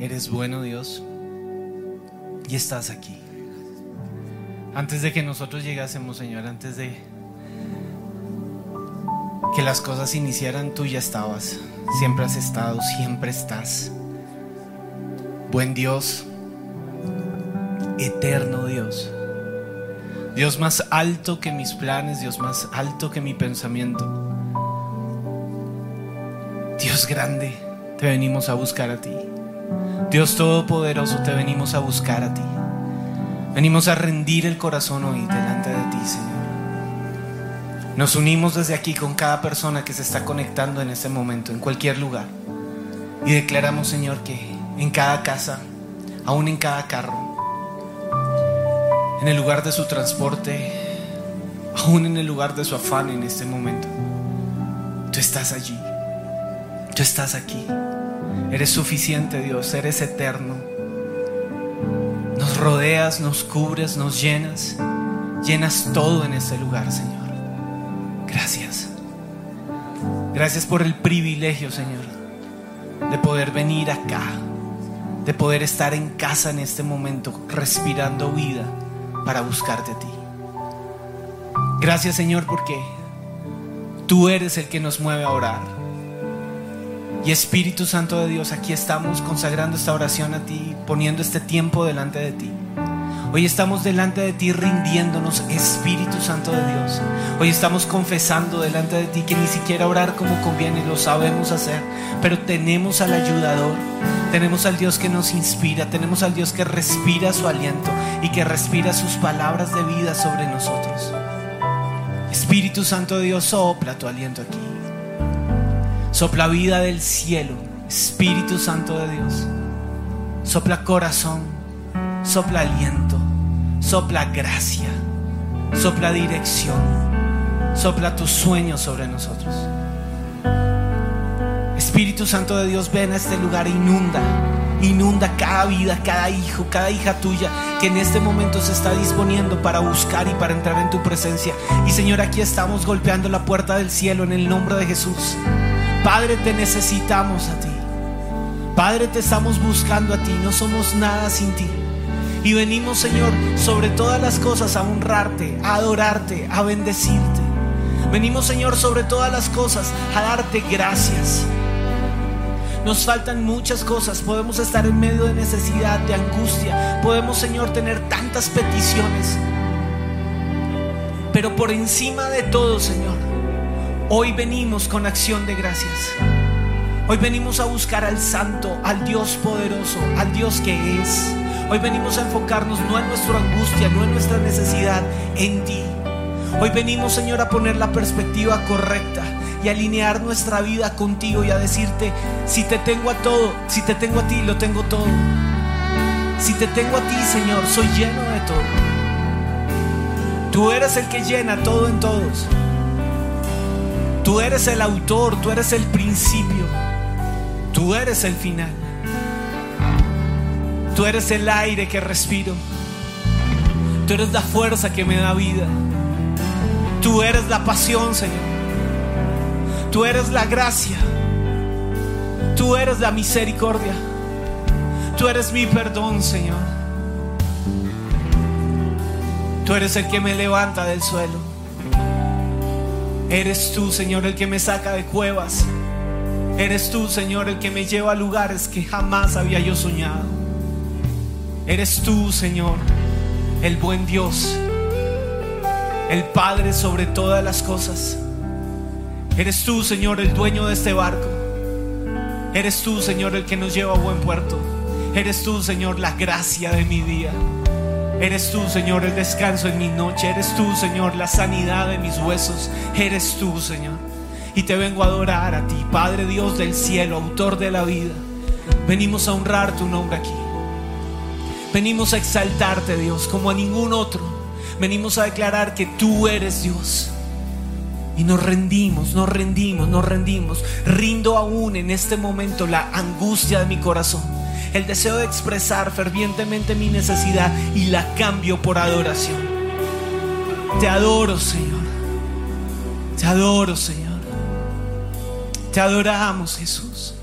Eres bueno Dios y estás aquí. Antes de que nosotros llegásemos, Señor, antes de que las cosas iniciaran, tú ya estabas. Siempre has estado, siempre estás. Buen Dios, eterno Dios. Dios más alto que mis planes, Dios más alto que mi pensamiento. Dios grande, te venimos a buscar a ti. Dios Todopoderoso, te venimos a buscar a ti. Venimos a rendir el corazón hoy delante de ti, Señor. Nos unimos desde aquí con cada persona que se está conectando en este momento, en cualquier lugar. Y declaramos, Señor, que en cada casa, aún en cada carro, en el lugar de su transporte, aún en el lugar de su afán en este momento, tú estás allí. Tú estás aquí. Eres suficiente, Dios, eres eterno. Nos rodeas, nos cubres, nos llenas. Llenas todo en este lugar, Señor. Gracias. Gracias por el privilegio, Señor, de poder venir acá, de poder estar en casa en este momento, respirando vida para buscarte a ti. Gracias, Señor, porque tú eres el que nos mueve a orar. Y Espíritu Santo de Dios, aquí estamos consagrando esta oración a ti, poniendo este tiempo delante de ti. Hoy estamos delante de ti rindiéndonos, Espíritu Santo de Dios. Hoy estamos confesando delante de ti que ni siquiera orar como conviene, lo sabemos hacer, pero tenemos al ayudador, tenemos al Dios que nos inspira, tenemos al Dios que respira su aliento y que respira sus palabras de vida sobre nosotros. Espíritu Santo de Dios, sopla tu aliento aquí. Sopla vida del cielo, Espíritu Santo de Dios. Sopla corazón, sopla aliento, sopla gracia, sopla dirección, sopla tus sueños sobre nosotros. Espíritu Santo de Dios, ven a este lugar inunda, inunda cada vida, cada hijo, cada hija tuya que en este momento se está disponiendo para buscar y para entrar en tu presencia. Y Señor, aquí estamos golpeando la puerta del cielo en el nombre de Jesús. Padre, te necesitamos a ti. Padre, te estamos buscando a ti. No somos nada sin ti. Y venimos, Señor, sobre todas las cosas a honrarte, a adorarte, a bendecirte. Venimos, Señor, sobre todas las cosas a darte gracias. Nos faltan muchas cosas. Podemos estar en medio de necesidad, de angustia. Podemos, Señor, tener tantas peticiones. Pero por encima de todo, Señor, Hoy venimos con acción de gracias. Hoy venimos a buscar al Santo, al Dios poderoso, al Dios que es. Hoy venimos a enfocarnos no en nuestra angustia, no en nuestra necesidad, en ti. Hoy venimos, Señor, a poner la perspectiva correcta y alinear nuestra vida contigo y a decirte, si te tengo a todo, si te tengo a ti, lo tengo todo. Si te tengo a ti, Señor, soy lleno de todo. Tú eres el que llena todo en todos. Tú eres el autor, tú eres el principio, tú eres el final. Tú eres el aire que respiro. Tú eres la fuerza que me da vida. Tú eres la pasión, Señor. Tú eres la gracia. Tú eres la misericordia. Tú eres mi perdón, Señor. Tú eres el que me levanta del suelo. Eres tú, Señor, el que me saca de cuevas. Eres tú, Señor, el que me lleva a lugares que jamás había yo soñado. Eres tú, Señor, el buen Dios, el Padre sobre todas las cosas. Eres tú, Señor, el dueño de este barco. Eres tú, Señor, el que nos lleva a buen puerto. Eres tú, Señor, la gracia de mi día. Eres tú, Señor, el descanso en mi noche. Eres tú, Señor, la sanidad de mis huesos. Eres tú, Señor. Y te vengo a adorar a ti, Padre Dios del cielo, autor de la vida. Venimos a honrar tu nombre aquí. Venimos a exaltarte, Dios, como a ningún otro. Venimos a declarar que tú eres Dios. Y nos rendimos, nos rendimos, nos rendimos. Rindo aún en este momento la angustia de mi corazón el deseo de expresar fervientemente mi necesidad y la cambio por adoración. Te adoro, Señor. Te adoro, Señor. Te adoramos, Jesús.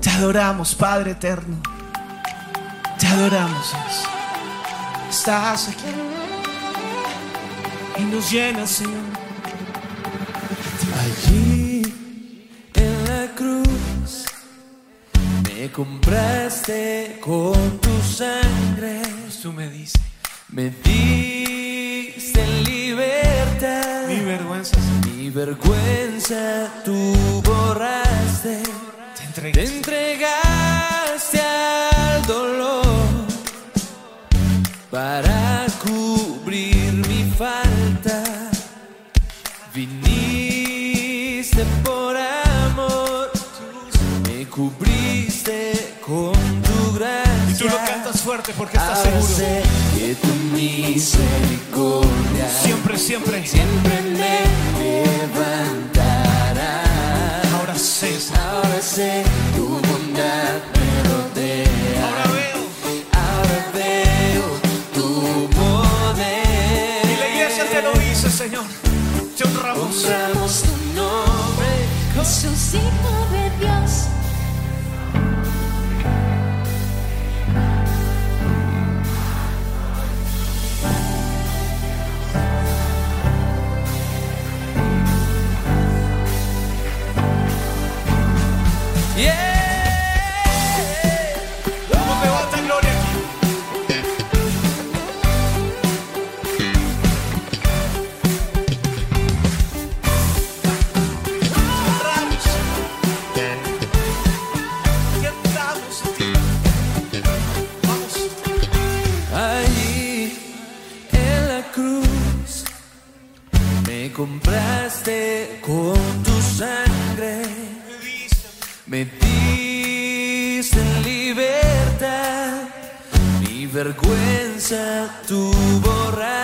Te adoramos, Padre eterno. Te adoramos, Dios. Estás aquí y nos llenas, Señor. Allí compraste con tu sangre, Tú me dices, me diste libertad. mi vergüenza. Mi vergüenza tú borraste, Te te entregué. entregaste al dolor para cubrir mi falta. Viniste por amor, me cubriste con tu gracia. Y tú lo cantas fuerte porque estás Ahora seguro. sé que tu misericordia Siempre, siempre. siempre me levantará. Ahora sé, Ahora sé tu bondad me rodea. ahora veo. Ahora veo tu poder. Y la iglesia te lo dice, Señor. Te honramos. Honramos tu nombre. Jesús, vergüenza tú borraste,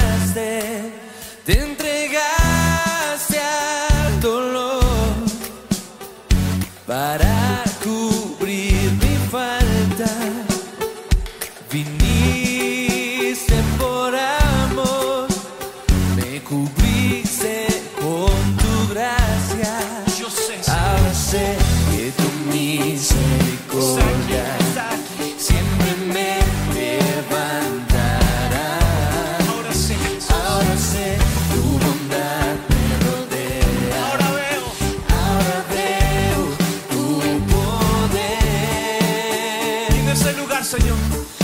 Señor,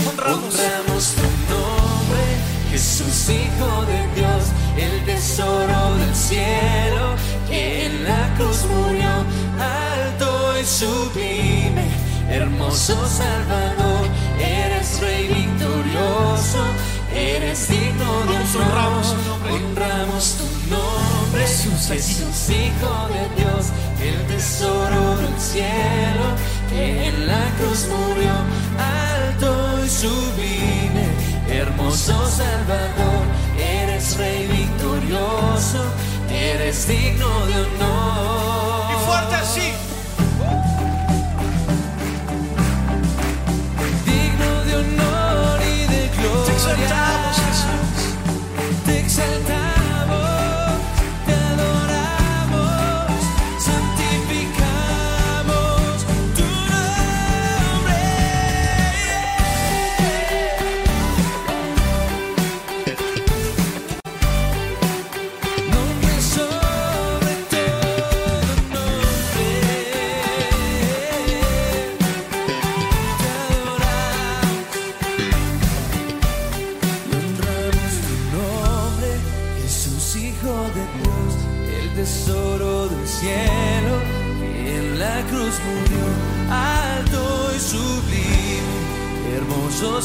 honramos. Honramos tu nombre, Jesús, Hijo de Dios, el tesoro del cielo, que en la cruz murió, alto y sublime, hermoso Salvador, eres Rey victorioso, eres digno de honor. honramos tu nombre, Jesús. Jesús, Hijo de Dios, el tesoro del cielo, que en la cruz murió, alto sublime, hermoso Salvador, eres Rey victorioso, eres digno de honor. Y fuerte así. Digno de honor y de gloria.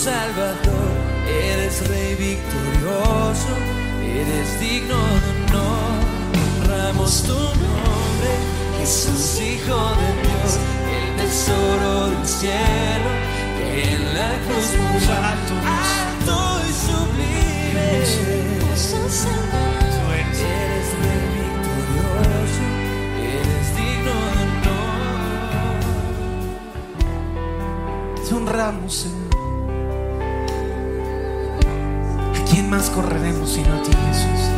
Salvador, eres Rey victorioso, eres digno de honor, honramos tu nombre, Jesús, Hijo de Dios, el tesoro del cielo, que en la cruz murió, Alto, y sublime. Jesús. Eres rey victorioso, eres digno de honor. Te honramos, Señor. Quién más correremos sino a ti, Jesús?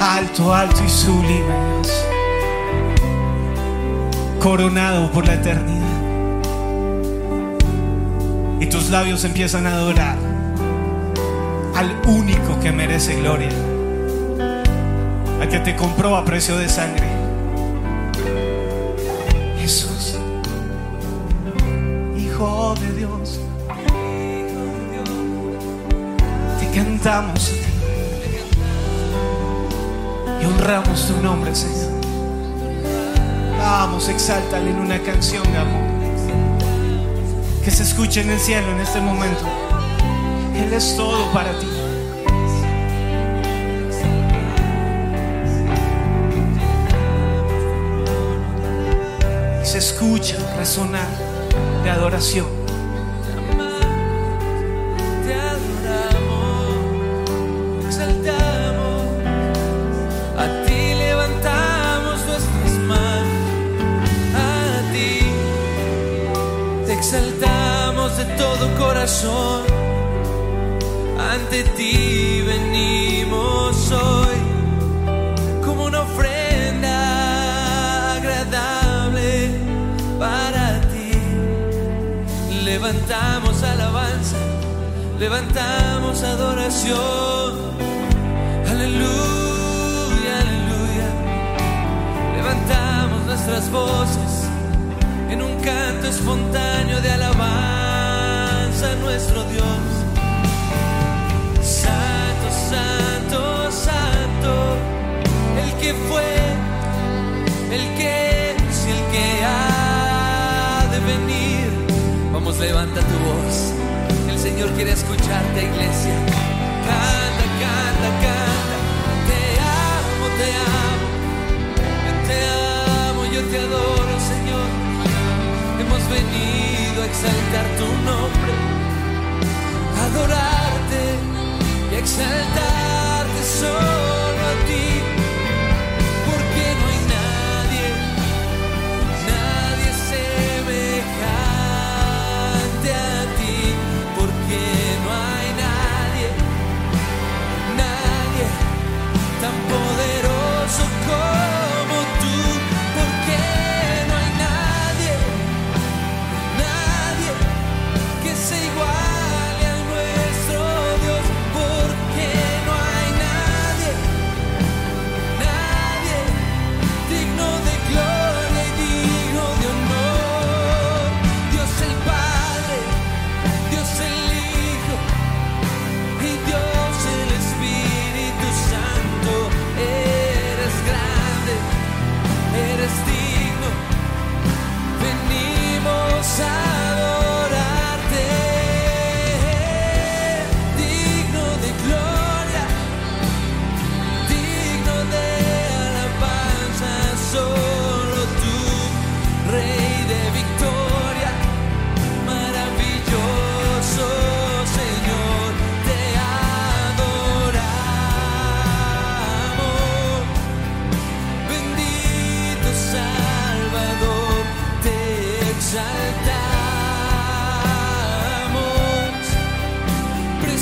Alto, alto y sublime, Dios. Coronado por la eternidad. Y tus labios empiezan a adorar al único que merece gloria, al que te compró a precio de sangre. Jesús, Hijo de cantamos a ti y honramos tu nombre, Señor. Vamos, exáltale en una canción amor. Que se escuche en el cielo en este momento. Él es todo para ti. Y se escucha resonar de adoración. Ante ti venimos hoy como una ofrenda agradable para ti. Levantamos alabanza, levantamos adoración. Aleluya, aleluya. Levantamos nuestras voces en un canto espontáneo de alabanza a nuestro Dios. Santo, santo, santo, el que fue, el que es el que ha de venir. Vamos, levanta tu voz. El Señor quiere escucharte, iglesia. Canta, canta, canta. Te amo, te amo. Te amo, yo te adoro, Señor. Hemos venido a exaltar tu nombre, adorarte y exaltarte solo a ti.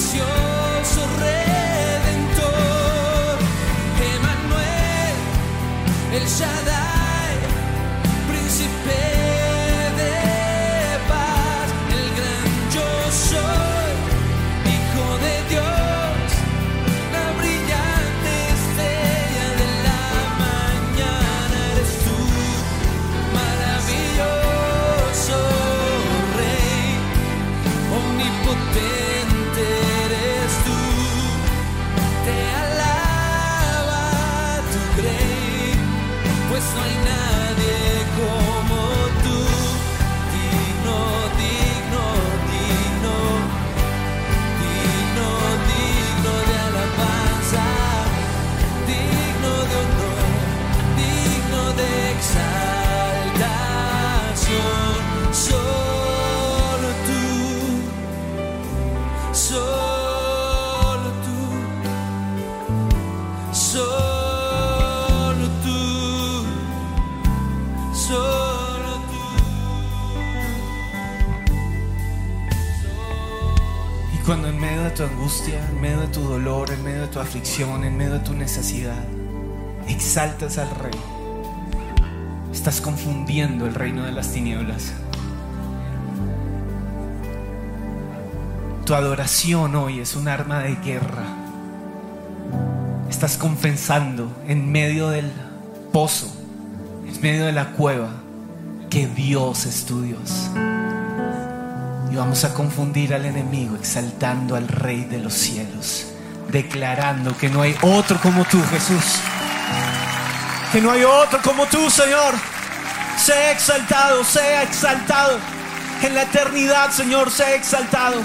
Precioso Redentor, Emmanuel, el Shaddai, pues no hay tu angustia, en medio de tu dolor, en medio de tu aflicción, en medio de tu necesidad, exaltas al Rey, estás confundiendo el reino de las tinieblas. tu adoración hoy es un arma de guerra. Estás confesando en medio del pozo, en medio de la cueva, que Dios es tu Dios. Y vamos a confundir al enemigo exaltando al Rey de los cielos, declarando que no hay otro como tú, Jesús. Que no hay otro como tú, Señor. Sea exaltado, sea exaltado. En la eternidad, Señor, sea exaltado.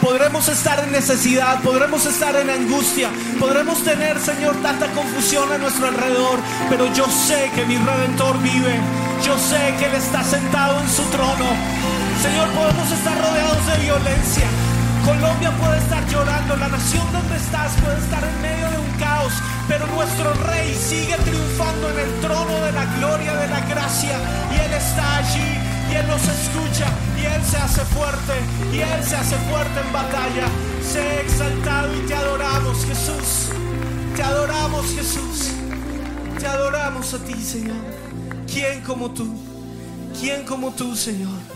Podremos estar en necesidad, podremos estar en angustia, podremos tener, Señor, tanta confusión a nuestro alrededor, pero yo sé que mi redentor vive, yo sé que Él está sentado en su trono. Señor, podemos estar rodeados de violencia. Colombia puede estar llorando, la nación donde estás puede estar en medio de un caos, pero nuestro rey sigue triunfando en el trono de la gloria, de la gracia, y Él está allí, y Él nos escucha, y Él se hace fuerte, y Él se hace fuerte en batalla. Sé exaltado y te adoramos, Jesús. Te adoramos, Jesús. Te adoramos a ti, Señor. ¿Quién como tú? ¿Quién como tú, Señor?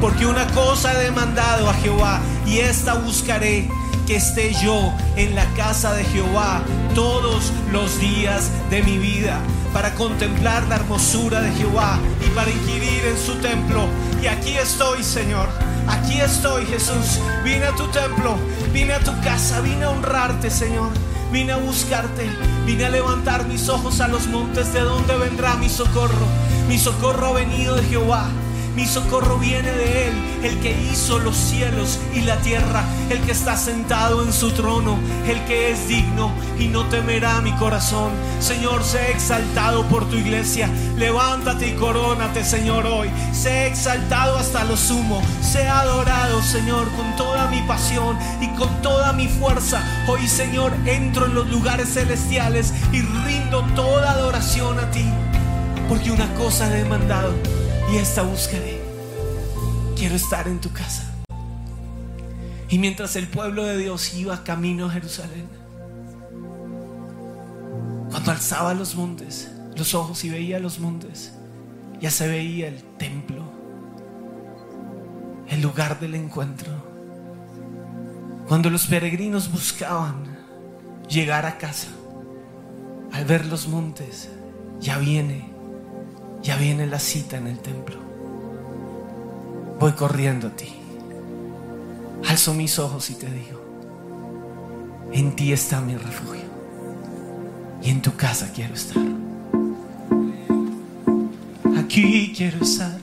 Porque una cosa he demandado a Jehová y esta buscaré, que esté yo en la casa de Jehová todos los días de mi vida, para contemplar la hermosura de Jehová y para inquirir en su templo. Y aquí estoy, Señor. Aquí estoy, Jesús. Vine a tu templo, vine a tu casa, vine a honrarte, Señor. Vine a buscarte, vine a levantar mis ojos a los montes de donde vendrá mi socorro. Mi socorro ha venido de Jehová. Mi socorro viene de Él, el que hizo los cielos y la tierra, el que está sentado en su trono, el que es digno y no temerá mi corazón. Señor, sé exaltado por tu iglesia. Levántate y corónate, Señor, hoy. Sé exaltado hasta lo sumo. Sé adorado, Señor, con toda mi pasión y con toda mi fuerza. Hoy, Señor, entro en los lugares celestiales y rindo toda adoración a ti. Porque una cosa he demandado y esta buscaré. Quiero estar en tu casa. Y mientras el pueblo de Dios iba camino a Jerusalén, cuando alzaba los montes, los ojos y veía los montes, ya se veía el templo, el lugar del encuentro. Cuando los peregrinos buscaban llegar a casa, al ver los montes, ya viene ya viene la cita en el templo. Voy corriendo a ti. Alzo mis ojos y te digo, en ti está mi refugio. Y en tu casa quiero estar. Aquí quiero estar.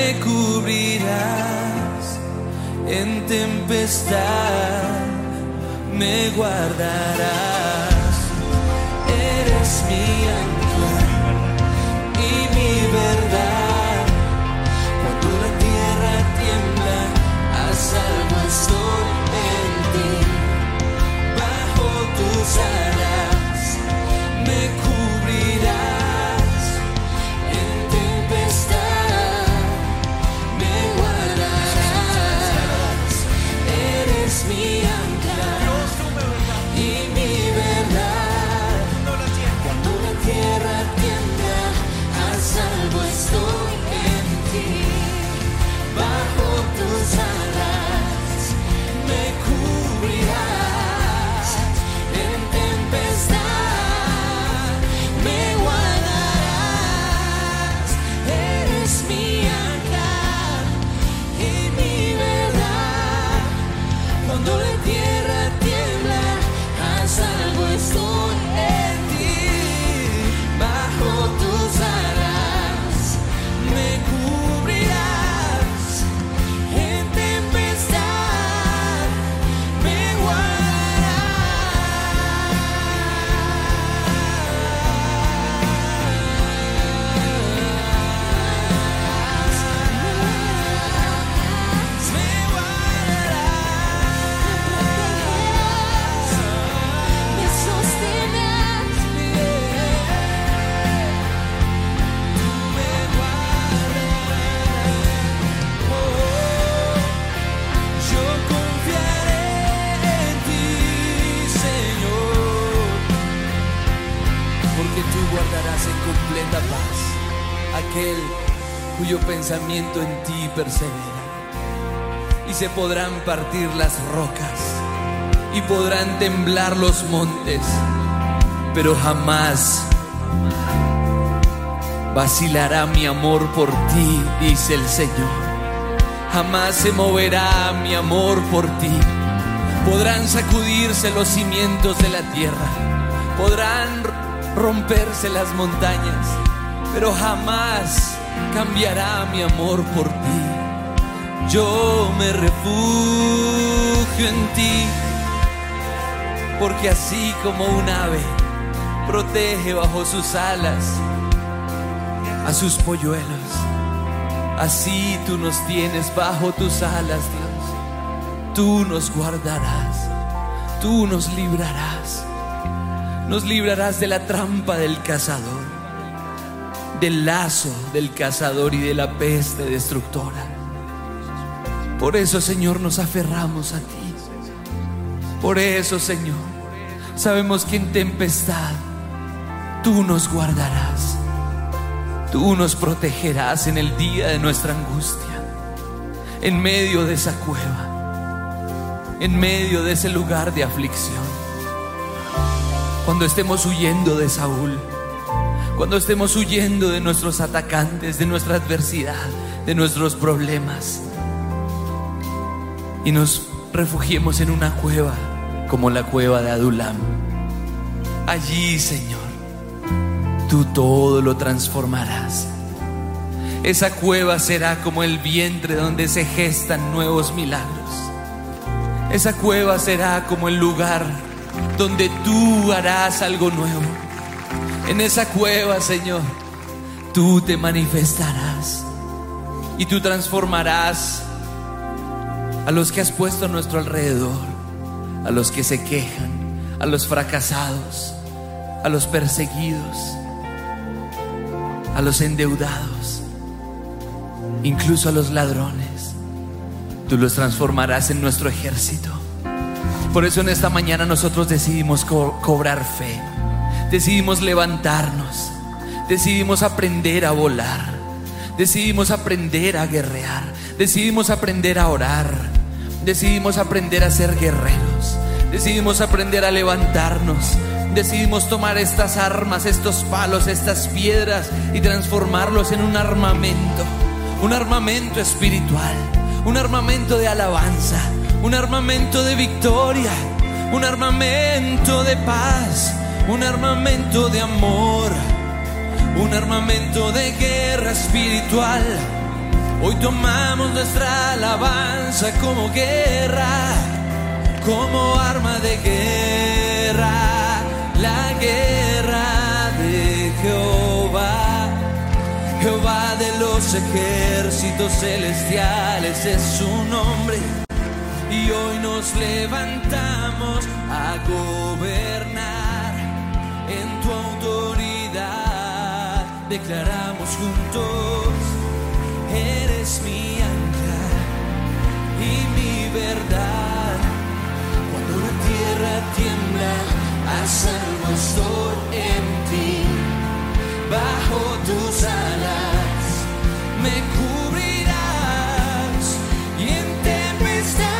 Me cubrirás en tempestad, me guardarás. Eres mi ancla completa paz aquel cuyo pensamiento en ti persevera. Y se podrán partir las rocas y podrán temblar los montes, pero jamás vacilará mi amor por ti, dice el Señor. Jamás se moverá mi amor por ti. Podrán sacudirse los cimientos de la tierra, podrán romperse las montañas, pero jamás cambiará mi amor por ti. Yo me refugio en ti, porque así como un ave protege bajo sus alas a sus polluelos, así tú nos tienes bajo tus alas, Dios. Tú nos guardarás, tú nos librarás, nos librarás de la trampa del cazador, del lazo del cazador y de la peste destructora. Por eso, Señor, nos aferramos a ti. Por eso, Señor, sabemos que en tempestad tú nos guardarás. Tú nos protegerás en el día de nuestra angustia, en medio de esa cueva, en medio de ese lugar de aflicción. Cuando estemos huyendo de Saúl, cuando estemos huyendo de nuestros atacantes, de nuestra adversidad, de nuestros problemas, y nos refugiemos en una cueva como la cueva de Adulam. Allí, Señor, tú todo lo transformarás. Esa cueva será como el vientre donde se gestan nuevos milagros. Esa cueva será como el lugar donde tú harás algo nuevo. En esa cueva, Señor, tú te manifestarás y tú transformarás a los que has puesto a nuestro alrededor, a los que se quejan, a los fracasados, a los perseguidos, a los endeudados, incluso a los ladrones. Tú los transformarás en nuestro ejército. Por eso en esta mañana nosotros decidimos co- cobrar fe, decidimos levantarnos, decidimos aprender a volar, decidimos aprender a guerrear, decidimos aprender a orar, decidimos aprender a ser guerreros, decidimos aprender a levantarnos, decidimos tomar estas armas, estos palos, estas piedras y transformarlos en un armamento. un armamento espiritual, un armamento de alabanza, un armamento de victoria, un armamento de paz, un armamento de amor, un armamento de guerra espiritual. Hoy tomamos nuestra alabanza como guerra, como arma de guerra, la guerra de Jehová. Jehová de los ejércitos celestiales es su nombre. Y hoy nos levantamos a gobernar en tu autoridad. Declaramos juntos, eres mi ancla y mi verdad. Cuando la tierra tiembla, a salvo estoy en ti. Bajo tus alas me cubrirás y en tempestad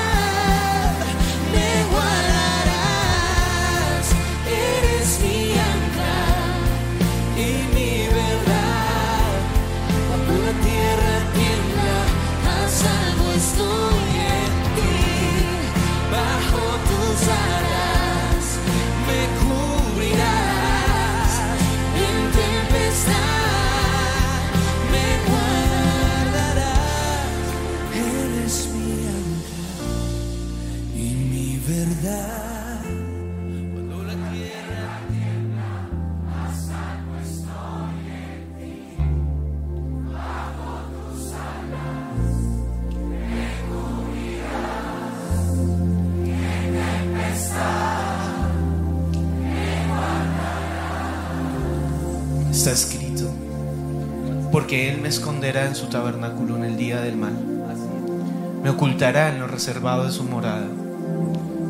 esconderá en su tabernáculo en el día del mal, me ocultará en lo reservado de su morada,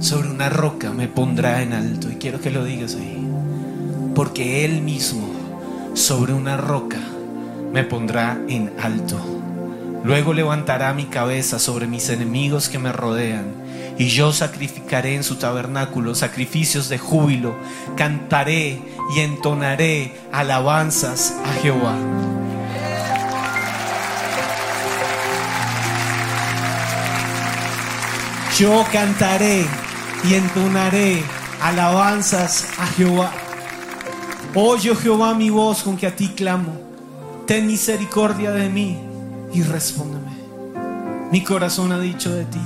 sobre una roca me pondrá en alto, y quiero que lo digas ahí, porque Él mismo sobre una roca me pondrá en alto. Luego levantará mi cabeza sobre mis enemigos que me rodean, y yo sacrificaré en su tabernáculo sacrificios de júbilo, cantaré y entonaré alabanzas a Jehová. Yo cantaré y entonaré alabanzas a Jehová. Oye, Jehová, mi voz con que a ti clamo. Ten misericordia de mí y respóndeme. Mi corazón ha dicho de ti,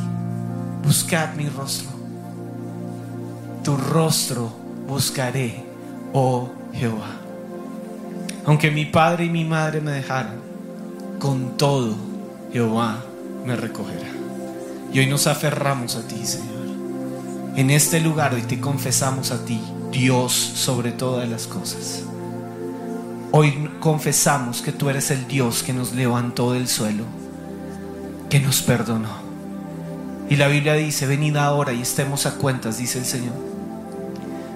buscad mi rostro. Tu rostro buscaré, oh Jehová. Aunque mi padre y mi madre me dejaran, con todo Jehová me recogerá. Y hoy nos aferramos a ti, Señor. En este lugar hoy te confesamos a ti, Dios sobre todas las cosas. Hoy confesamos que tú eres el Dios que nos levantó del suelo, que nos perdonó. Y la Biblia dice, venid ahora y estemos a cuentas, dice el Señor.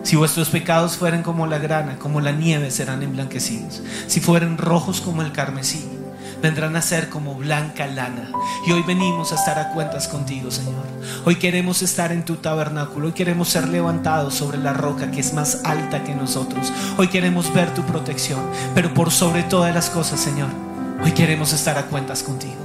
Si vuestros pecados fueran como la grana, como la nieve, serán emblanquecidos. Si fueran rojos como el carmesí, vendrán a ser como blanca lana. Y hoy venimos a estar a cuentas contigo, Señor. Hoy queremos estar en tu tabernáculo. Hoy queremos ser levantados sobre la roca que es más alta que nosotros. Hoy queremos ver tu protección. Pero por sobre todas las cosas, Señor, hoy queremos estar a cuentas contigo.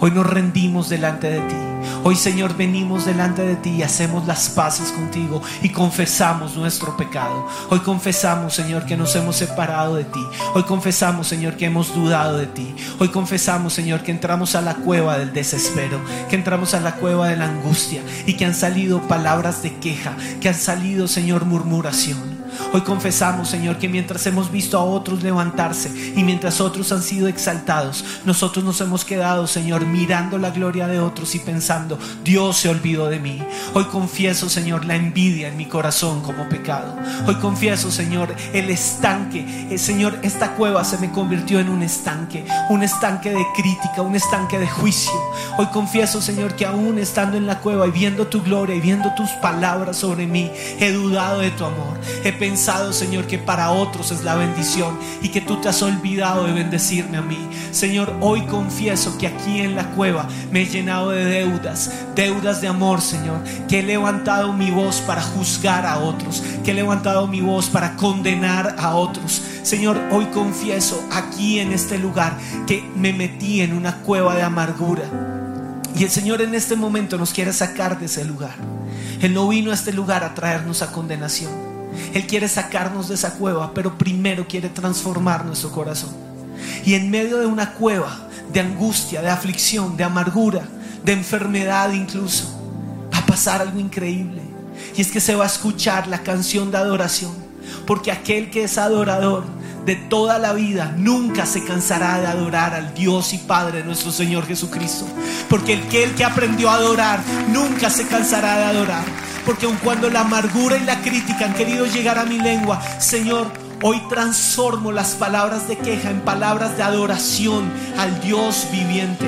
Hoy nos rendimos delante de ti. Hoy, Señor, venimos delante de ti y hacemos las paces contigo y confesamos nuestro pecado. Hoy confesamos, Señor, que nos hemos separado de ti. Hoy confesamos, Señor, que hemos dudado de ti. Hoy confesamos, Señor, que entramos a la cueva del desespero, que entramos a la cueva de la angustia y que han salido palabras de queja, que han salido, Señor, murmuración. Hoy confesamos, Señor, que mientras hemos visto a otros levantarse y mientras otros han sido exaltados, nosotros nos hemos quedado, Señor, mirando la gloria de otros y pensando, Dios se olvidó de mí. Hoy confieso, Señor, la envidia en mi corazón como pecado. Hoy confieso, Señor, el estanque. Eh, Señor, esta cueva se me convirtió en un estanque, un estanque de crítica, un estanque de juicio. Hoy confieso, Señor, que aún estando en la cueva y viendo tu gloria y viendo tus palabras sobre mí, he dudado de tu amor. He pensado, Señor, que para otros es la bendición y que tú te has olvidado de bendecirme a mí. Señor, hoy confieso que aquí en la cueva me he llenado de deudas, deudas de amor, Señor, que he levantado mi voz para juzgar a otros, que he levantado mi voz para condenar a otros. Señor, hoy confieso aquí en este lugar que me metí en una cueva de amargura. Y el Señor en este momento nos quiere sacar de ese lugar. Él no vino a este lugar a traernos a condenación. Él quiere sacarnos de esa cueva, pero primero quiere transformar nuestro corazón. Y en medio de una cueva de angustia, de aflicción, de amargura, de enfermedad incluso, va a pasar algo increíble. Y es que se va a escuchar la canción de adoración. Porque aquel que es adorador de toda la vida nunca se cansará de adorar al Dios y Padre nuestro Señor Jesucristo. Porque el que, el que aprendió a adorar nunca se cansará de adorar. Porque aun cuando la amargura y la crítica han querido llegar a mi lengua, Señor, hoy transformo las palabras de queja en palabras de adoración al Dios viviente.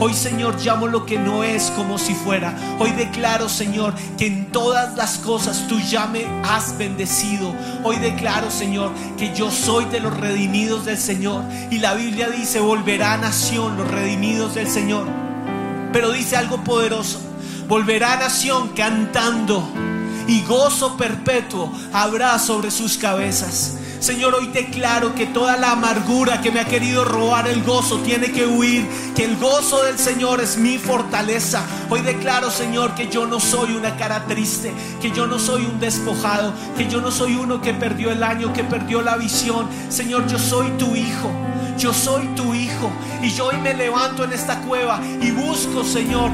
Hoy, Señor, llamo lo que no es como si fuera. Hoy declaro, Señor, que en todas las cosas tú ya me has bendecido. Hoy declaro, Señor, que yo soy de los redimidos del Señor. Y la Biblia dice, volverá a nación los redimidos del Señor. Pero dice algo poderoso. Volverá a nación cantando y gozo perpetuo habrá sobre sus cabezas. Señor, hoy declaro que toda la amargura que me ha querido robar el gozo tiene que huir, que el gozo del Señor es mi fortaleza. Hoy declaro, Señor, que yo no soy una cara triste, que yo no soy un despojado, que yo no soy uno que perdió el año, que perdió la visión. Señor, yo soy tu hijo. Yo soy tu hijo y yo hoy me levanto en esta cueva y busco, Señor,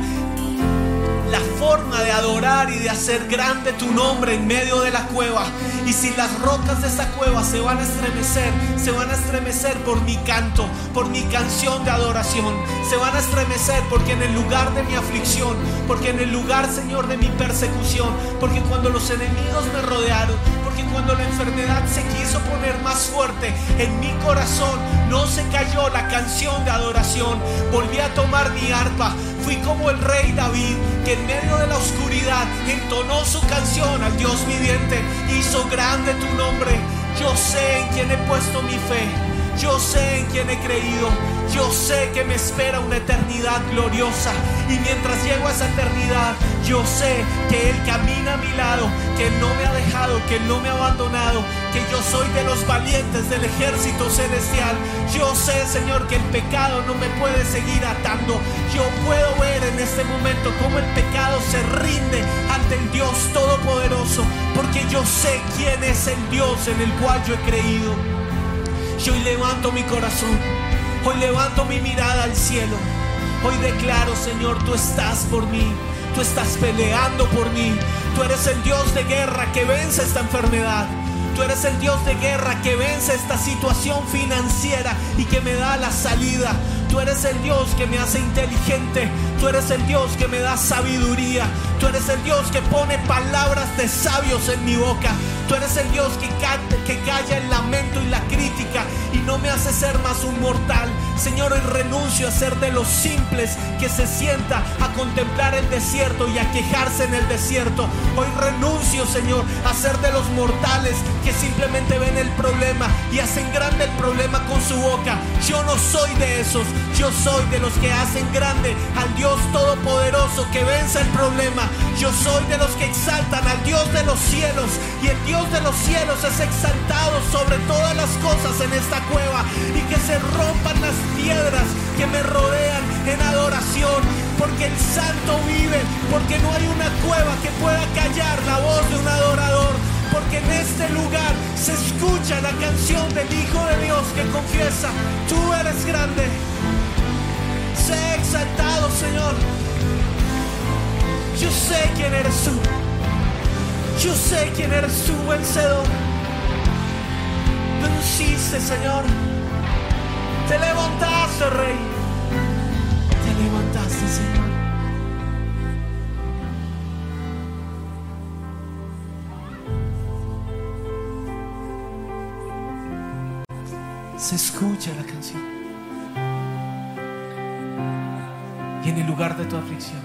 la forma de adorar y de hacer grande tu nombre en medio de la cueva. Y si las rocas de esa cueva se van a estremecer, se van a estremecer por mi canto, por mi canción de adoración. Se van a estremecer porque en el lugar de mi aflicción, porque en el lugar, Señor, de mi persecución, porque cuando los enemigos me rodearon, cuando la enfermedad se quiso poner más fuerte en mi corazón, no se cayó la canción de adoración. Volví a tomar mi arpa. Fui como el rey David, que en medio de la oscuridad entonó su canción al Dios viviente. Hizo grande tu nombre. Yo sé en quién he puesto mi fe. Yo sé en quién he creído. Yo sé que me espera una eternidad gloriosa. Y mientras llego a esa eternidad, yo sé que Él camina a mi lado, que no me ha dejado, que no me ha abandonado, que yo soy de los valientes del ejército celestial. Yo sé, Señor, que el pecado no me puede seguir atando. Yo puedo ver en este momento cómo el pecado se rinde ante el Dios Todopoderoso, porque yo sé quién es el Dios en el cual yo he creído. Yo hoy levanto mi corazón, hoy levanto mi mirada al cielo. Hoy declaro, Señor, tú estás por mí, tú estás peleando por mí. Tú eres el Dios de guerra que vence esta enfermedad. Tú eres el Dios de guerra que vence esta situación financiera y que me da la salida. Tú eres el Dios que me hace inteligente. Tú eres el Dios que me da sabiduría. Tú eres el Dios que pone palabras de sabios en mi boca. Tú eres el Dios que, calla el lamento y la crítica y no me hace ser más un mortal. Señor, hoy renuncio a ser de los simples que se sienta a contemplar el desierto y a quejarse en el desierto. Hoy renuncio, Señor, a ser de los mortales que simplemente ven el problema y hacen grande el problema con su boca. Yo no soy de esos. Yo soy de los que hacen grande al Dios Todopoderoso que vence el problema. Yo soy de los que exaltan al Dios de los cielos y el Dios de los cielos es exaltado sobre todas las cosas en esta cueva y que se rompan las piedras que me rodean en adoración porque el santo vive, porque no hay una cueva que pueda callar la voz de un adorador porque en este lugar se escucha la canción del Hijo de Dios que confiesa, tú eres grande, sé exaltado Señor, yo sé quién eres tú, yo sé quién eres tú vencedor, venciste Señor, te levantaste Rey, te levantaste Señor. Se escucha la canción. Y en el lugar de tu aflicción,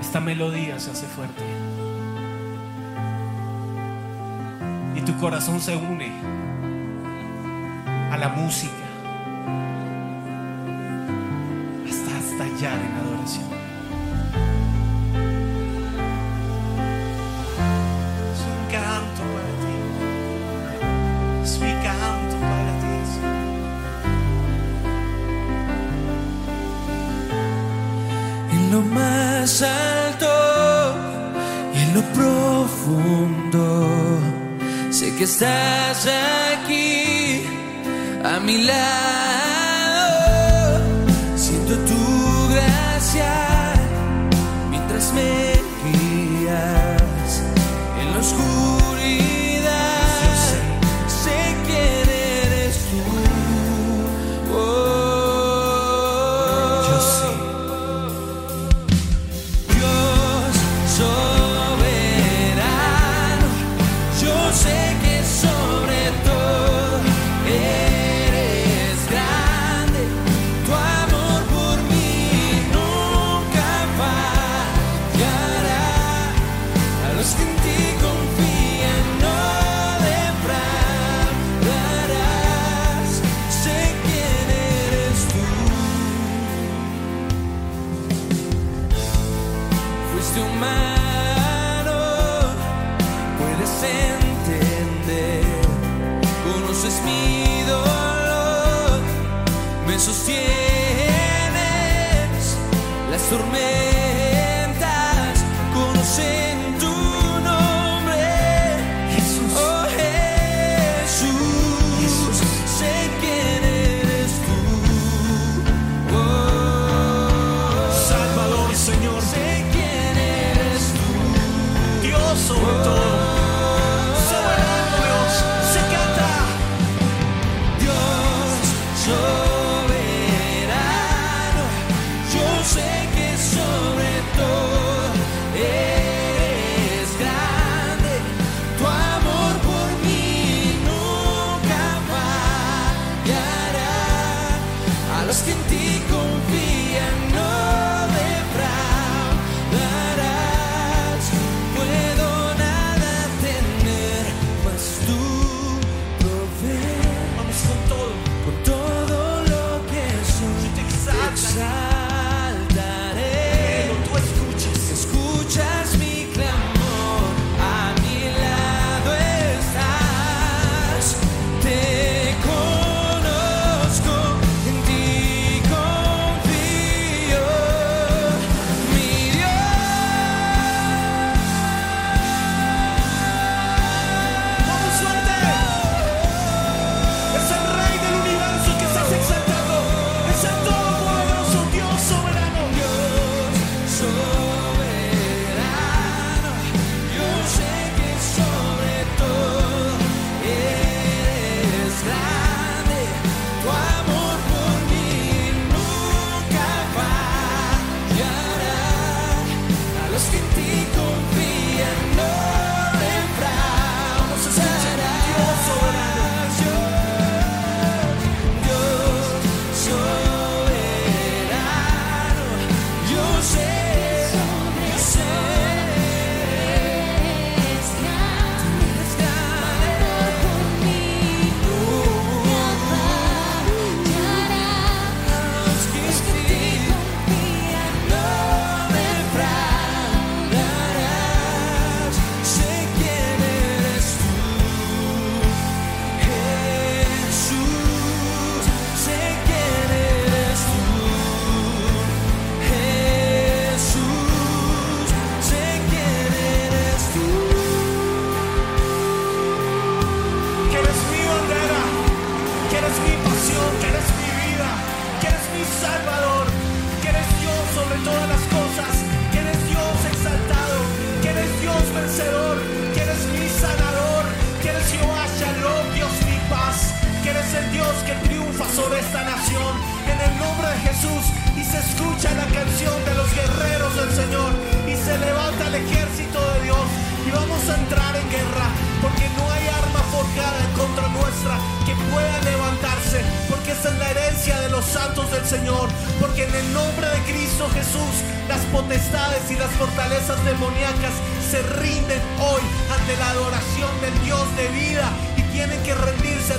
esta melodía se hace fuerte. Y tu corazón se une a la música estás aquí a mi lado.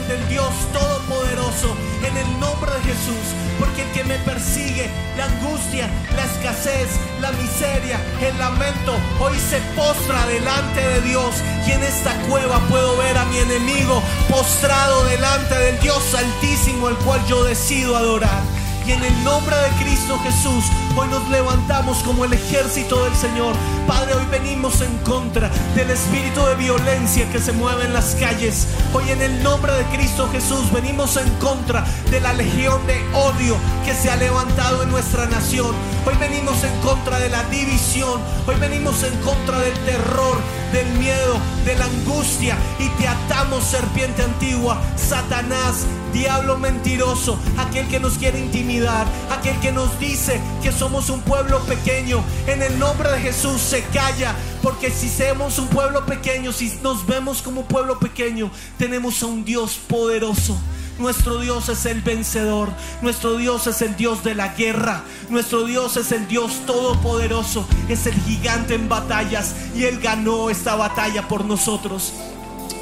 del Dios Todopoderoso, en el nombre de Jesús, porque el que me persigue, la angustia, la escasez, la miseria, el lamento, hoy se postra delante de Dios y en esta cueva puedo ver a mi enemigo postrado delante del Dios Altísimo, al cual yo decido adorar. Y en el nombre de Cristo Jesús, hoy nos levantamos como el ejército del Señor. Padre, hoy venimos en contra del espíritu de violencia que se mueve en las calles. Hoy en el nombre de Cristo Jesús venimos en contra de la legión de odio que se ha levantado en nuestra nación. Hoy venimos en contra de la división. Hoy venimos en contra del terror, del miedo, de la angustia. Y te atamos, serpiente antigua, Satanás, diablo mentiroso, aquel que nos quiere intimidar, aquel que nos dice que somos un pueblo pequeño. En el nombre de Jesús se calla, porque si somos un pueblo pequeño, si nos vemos como pueblo pequeño, tenemos a un Dios poderoso. Nuestro Dios es el vencedor. Nuestro Dios es el Dios de la guerra. Nuestro Dios es el Dios todopoderoso. Es el gigante en batallas. Y Él ganó esta batalla por nosotros.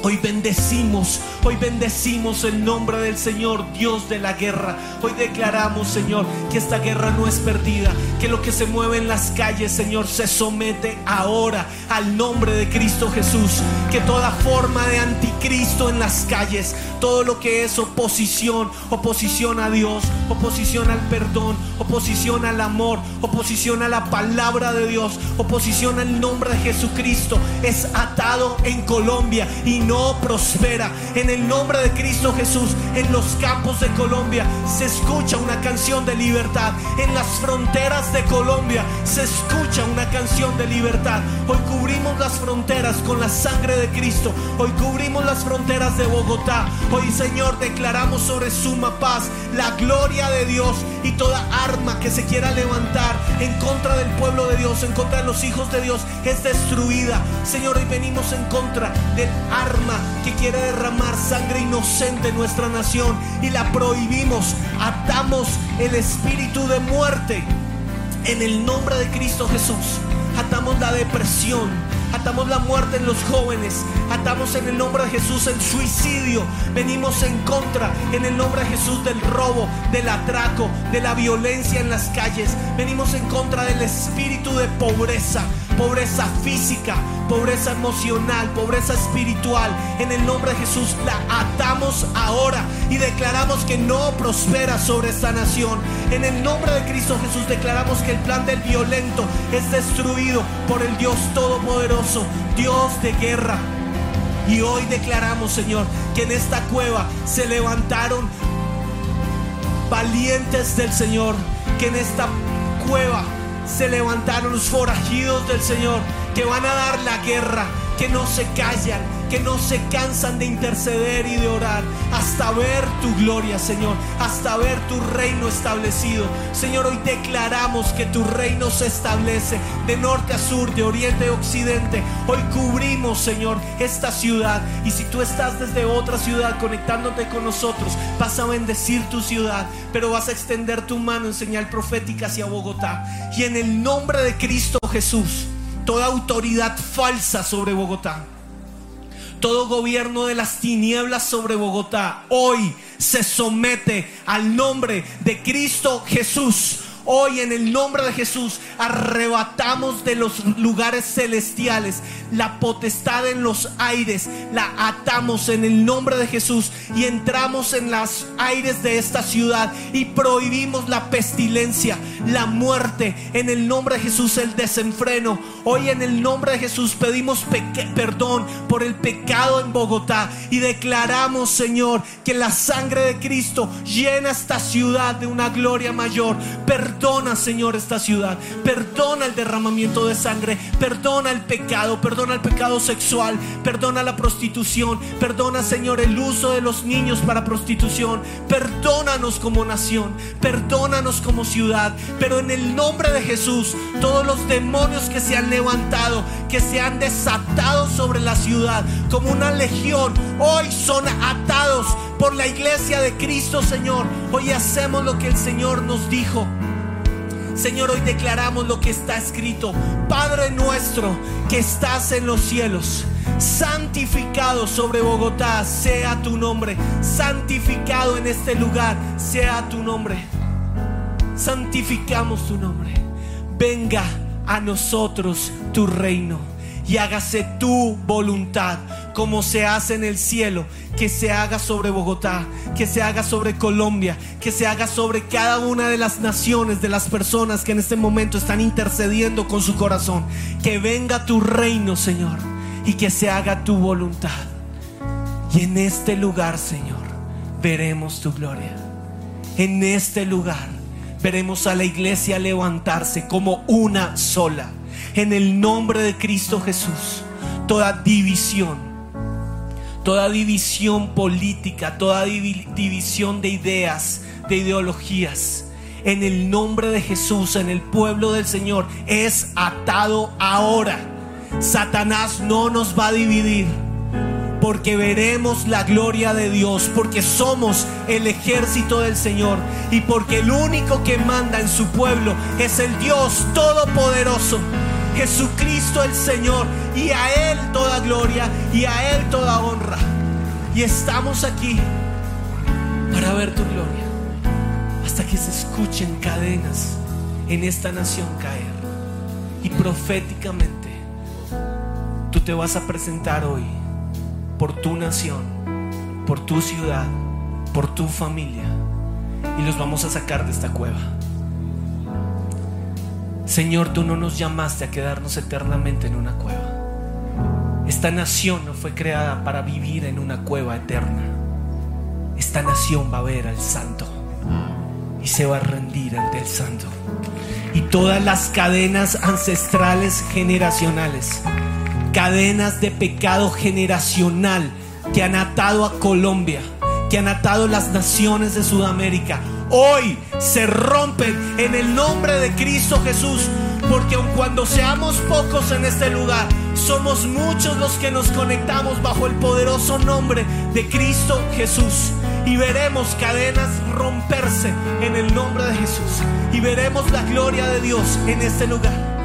Hoy bendecimos, hoy bendecimos el nombre del Señor, Dios de la guerra. Hoy declaramos, Señor, que esta guerra no es perdida, que lo que se mueve en las calles, Señor, se somete ahora al nombre de Cristo Jesús. Que toda forma de anticristo en las calles, todo lo que es oposición, oposición a Dios, oposición al perdón, oposición al amor, oposición a la palabra de Dios, oposición al nombre de Jesucristo, es atado en Colombia y no prospera. En el nombre de Cristo Jesús, en los campos de Colombia se escucha una canción de libertad. En las fronteras de Colombia se escucha una canción de libertad. Hoy cubrimos fronteras con la sangre de Cristo. Hoy cubrimos las fronteras de Bogotá. Hoy, Señor, declaramos sobre Suma Paz la gloria de Dios y toda arma que se quiera levantar en contra del pueblo de Dios, en contra de los hijos de Dios, es destruida. Señor, hoy venimos en contra del arma que quiere derramar sangre inocente en nuestra nación y la prohibimos. Atamos el espíritu de muerte en el nombre de Cristo Jesús. Atamos la depresión, atamos la muerte en los jóvenes, atamos en el nombre de Jesús el suicidio. Venimos en contra en el nombre de Jesús del robo, del atraco, de la violencia en las calles. Venimos en contra del espíritu de pobreza, pobreza física, pobreza emocional, pobreza espiritual. En el nombre de Jesús la atamos ahora y declaramos que no prospera sobre esta nación. En el nombre de Cristo Jesús declaramos que el plan del violento es destruido por el Dios Todopoderoso, Dios de guerra. Y hoy declaramos, Señor, que en esta cueva se levantaron valientes del Señor, que en esta cueva se levantaron los forajidos del Señor, que van a dar la guerra, que no se callan, que no se cansan de interceder y de orar hasta ver tu gloria, Señor, hasta ver tu reino establecido. Señor, hoy declaramos que tu reino se establece de norte a sur, de oriente a occidente. Hoy cubrimos, Señor, esta ciudad. Y si tú estás desde otra ciudad conectándote con nosotros, vas a bendecir tu ciudad, pero vas a extender tu mano en señal profética hacia Bogotá. Y en el nombre de Cristo Jesús, toda autoridad falsa sobre Bogotá todo gobierno de las tinieblas sobre Bogotá hoy se somete al nombre de Cristo Jesús. Hoy en el nombre de Jesús arrebatamos de los lugares celestiales la potestad en los aires, la atamos en el nombre de Jesús y entramos en los aires de esta ciudad y prohibimos la pestilencia, la muerte, en el nombre de Jesús el desenfreno. Hoy en el nombre de Jesús pedimos perdón por el pecado en Bogotá y declaramos, Señor, que la sangre de Cristo llena esta ciudad de una gloria mayor. Perdona, Señor, esta ciudad. Perdona el derramamiento de sangre. Perdona el pecado. Perdona el pecado sexual. Perdona la prostitución. Perdona, Señor, el uso de los niños para prostitución. Perdónanos como nación. Perdónanos como ciudad. Pero en el nombre de Jesús, todos los demonios que se han levantado, que se han desatado sobre la ciudad como una legión, hoy son atados por la iglesia de Cristo, Señor. Hoy hacemos lo que el Señor nos dijo. Señor, hoy declaramos lo que está escrito. Padre nuestro que estás en los cielos, santificado sobre Bogotá sea tu nombre. Santificado en este lugar sea tu nombre. Santificamos tu nombre. Venga a nosotros tu reino y hágase tu voluntad como se hace en el cielo, que se haga sobre Bogotá, que se haga sobre Colombia, que se haga sobre cada una de las naciones, de las personas que en este momento están intercediendo con su corazón. Que venga tu reino, Señor, y que se haga tu voluntad. Y en este lugar, Señor, veremos tu gloria. En este lugar veremos a la iglesia levantarse como una sola. En el nombre de Cristo Jesús, toda división, toda división política, toda divi- división de ideas, de ideologías, en el nombre de Jesús, en el pueblo del Señor, es atado ahora. Satanás no nos va a dividir porque veremos la gloria de Dios, porque somos el ejército del Señor y porque el único que manda en su pueblo es el Dios Todopoderoso, Jesucristo el Señor, y a Él toda gloria y a Él toda honra. Y estamos aquí para ver tu gloria, hasta que se escuchen cadenas en esta nación caer. Y proféticamente, tú te vas a presentar hoy por tu nación, por tu ciudad, por tu familia. Y los vamos a sacar de esta cueva. Señor, tú no nos llamaste a quedarnos eternamente en una cueva. Esta nación no fue creada para vivir en una cueva eterna. Esta nación va a ver al santo y se va a rendir ante el santo. Y todas las cadenas ancestrales generacionales cadenas de pecado generacional que han atado a Colombia, que han atado las naciones de Sudamérica, hoy se rompen en el nombre de Cristo Jesús, porque aun cuando seamos pocos en este lugar, somos muchos los que nos conectamos bajo el poderoso nombre de Cristo Jesús. Y veremos cadenas romperse en el nombre de Jesús. Y veremos la gloria de Dios en este lugar.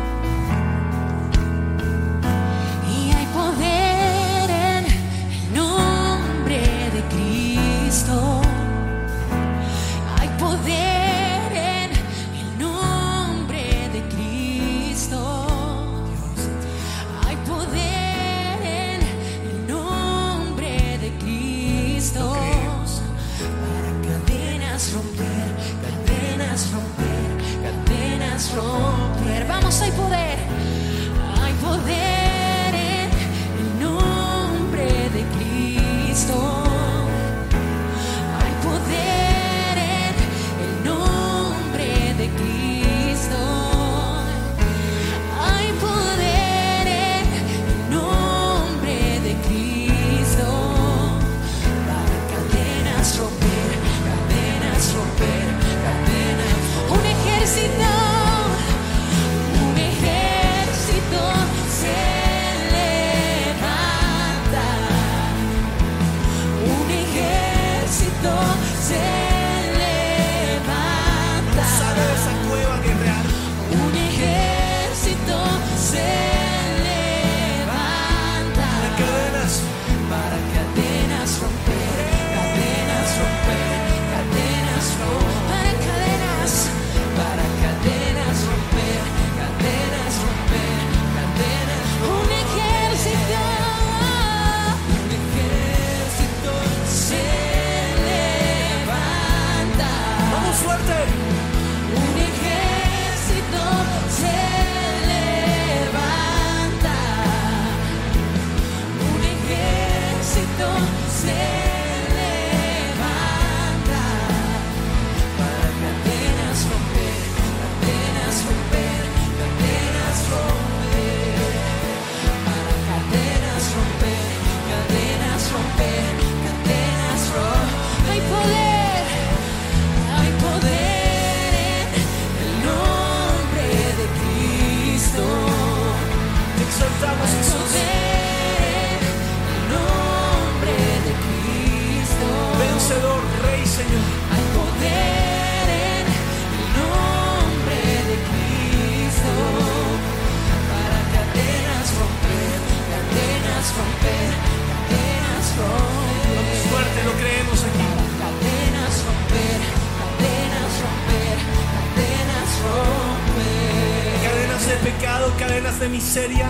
Miseria,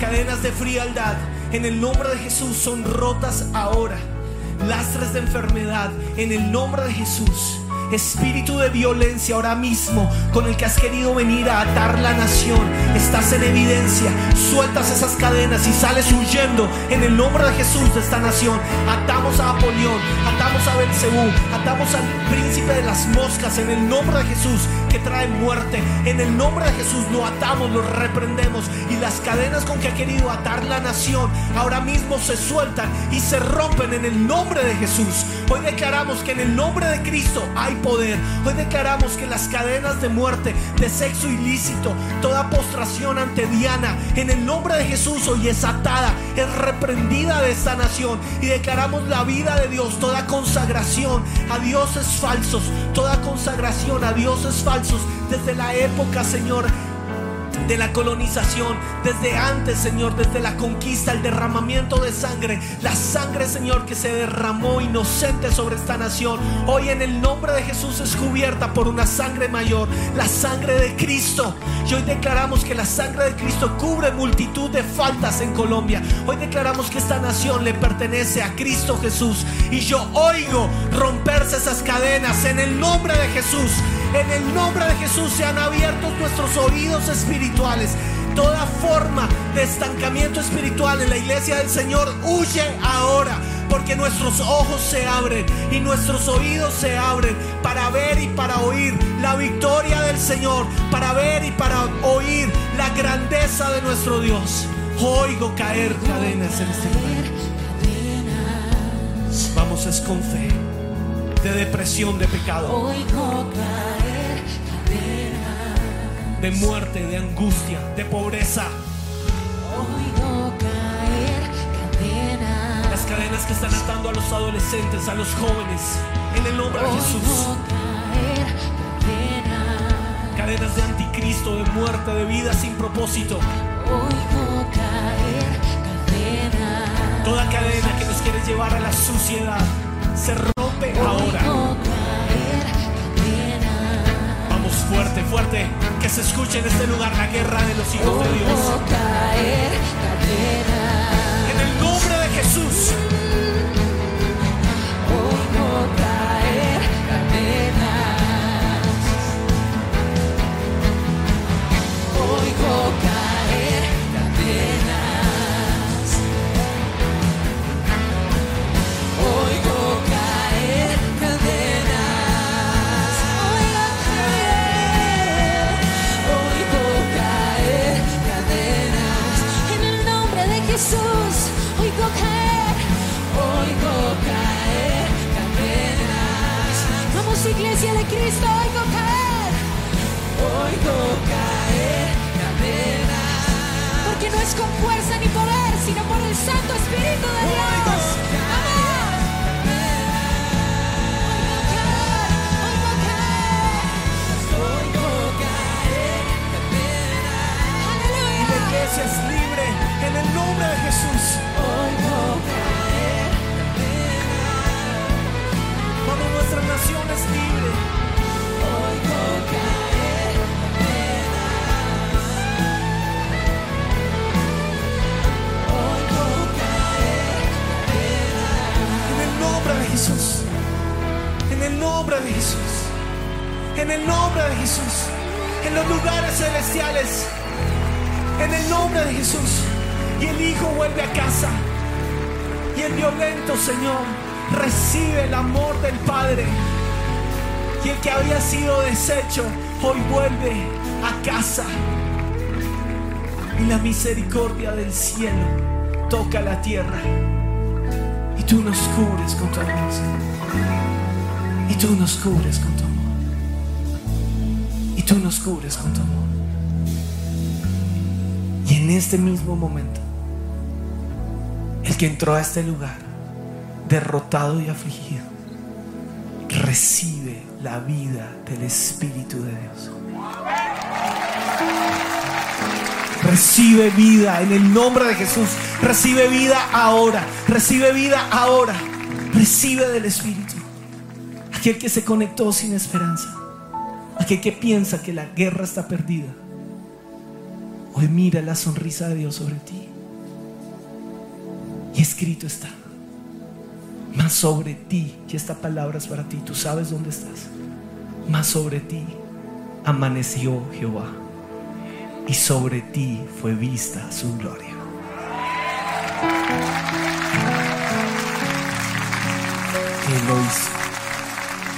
cadenas de frialdad. en el nombre de Jesús son rotas ahora. Lastres de enfermedad, en el nombre de Jesús. Espíritu de violencia ahora mismo con el que has querido venir a atar la nación. Estás en evidencia. Sueltas esas cadenas y sales huyendo en el nombre de Jesús de esta nación. Atamos a Apolión, atamos a Belcebú, atamos al príncipe de las moscas en el nombre de Jesús que trae muerte. En el nombre de Jesús lo atamos, lo reprendemos y las cadenas con que ha querido atar la nación ahora mismo se sueltan y se rompen en el nombre de Jesús. Hoy declaramos que en el nombre de Cristo hay poder. Hoy declaramos que las cadenas de muerte, de sexo ilícito, toda postración ante Diana, en el nombre de Jesús hoy es atada, es reprendida de esta nación. Y declaramos la vida de Dios, toda consagración a dioses falsos, toda consagración a dioses falsos. Desde la época, Señor, de la colonización, desde antes, Señor, desde la conquista, el derramamiento de sangre, la sangre, Señor, que se derramó inocente sobre esta nación. Hoy en el nombre de Jesús es cubierta por una sangre mayor, la sangre de Cristo. Y hoy declaramos que la sangre de Cristo cubre multitud de faltas en Colombia. Hoy declaramos que esta nación le pertenece a Cristo Jesús. Y yo oigo romperse esas cadenas en el nombre de Jesús. En el nombre de Jesús se han abierto nuestros oídos espirituales. Toda forma de estancamiento espiritual en la iglesia del Señor huye ahora. Porque nuestros ojos se abren y nuestros oídos se abren para ver y para oír la victoria del Señor, para ver y para oír la grandeza de nuestro Dios. Oigo caer cadenas en este lugar. Vamos, es con fe, de depresión, de pecado. Oigo caer cadenas. de muerte, de angustia, de pobreza. Oigo caer cadenas. Las cadenas que están atando a los adolescentes, a los jóvenes, en el nombre de Jesús. Caer cadenas. Cadenas de anticristo, de muerte, de vida sin propósito. Oigo caer cadenas. Toda cadena que nos quiere llevar a la suciedad se rompe ahora. Vamos fuerte, fuerte. Que se escuche en este lugar la guerra de los hijos de Dios. En el nombre de Jesús. Jesús. Oigo caer. Oigo caer cadenas. Vamos iglesia de Cristo. Oigo caer. Oigo caer cadenas. Porque no es con fuerza ni poder, sino por el Santo Espíritu de Dios. La misericordia del cielo toca la tierra. Y tú nos cubres con tu amor. Y tú nos cubres con tu amor. Y tú nos cubres con tu amor. Y en este mismo momento, el que entró a este lugar, derrotado y afligido, recibe la vida del Espíritu de Dios. Recibe vida en el nombre de Jesús. Recibe vida ahora. Recibe vida ahora. Recibe del Espíritu. Aquel que se conectó sin esperanza. Aquel que piensa que la guerra está perdida. Hoy mira la sonrisa de Dios sobre ti. Y escrito está. Más sobre ti, y esta palabra es para ti, tú sabes dónde estás. Más sobre ti amaneció Jehová y sobre ti fue vista su gloria. Que Él lo hizo,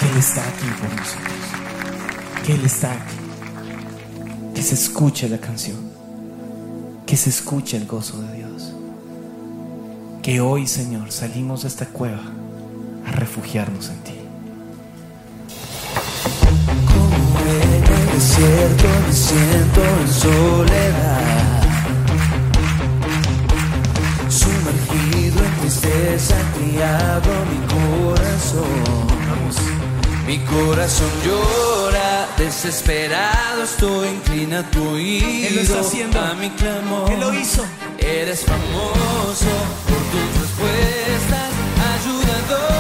que Él está aquí por nosotros, que Él está aquí, que se escuche la canción, que se escuche el gozo de Dios, que hoy Señor salimos de esta cueva a refugiarnos en ti. desierto me siento en soledad, sumergido en tristeza, criado mi corazón. Mi corazón llora, desesperado estoy, inclina tu oído a mi clamor. Eres famoso por tus respuestas, ayudador.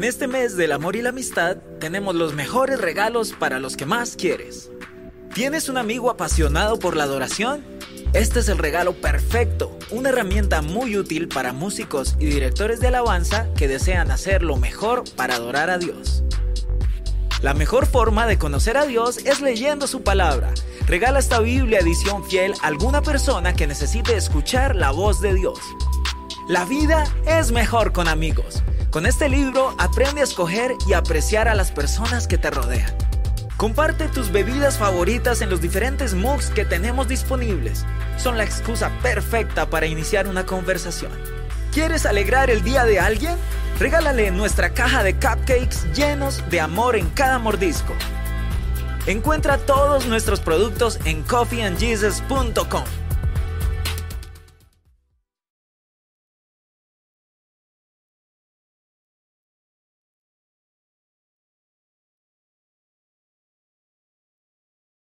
En este mes del amor y la amistad tenemos los mejores regalos para los que más quieres. ¿Tienes un amigo apasionado por la adoración? Este es el regalo perfecto, una herramienta muy útil para músicos y directores de alabanza que desean hacer lo mejor para adorar a Dios. La mejor forma de conocer a Dios es leyendo su palabra. Regala esta Biblia edición fiel a alguna persona que necesite escuchar la voz de Dios. La vida es mejor con amigos. Con este libro aprende a escoger y apreciar a las personas que te rodean. Comparte tus bebidas favoritas en los diferentes mugs que tenemos disponibles. Son la excusa perfecta para iniciar una conversación. ¿Quieres alegrar el día de alguien? Regálale nuestra caja de cupcakes llenos de amor en cada mordisco. Encuentra todos nuestros productos en coffeeandjesus.com.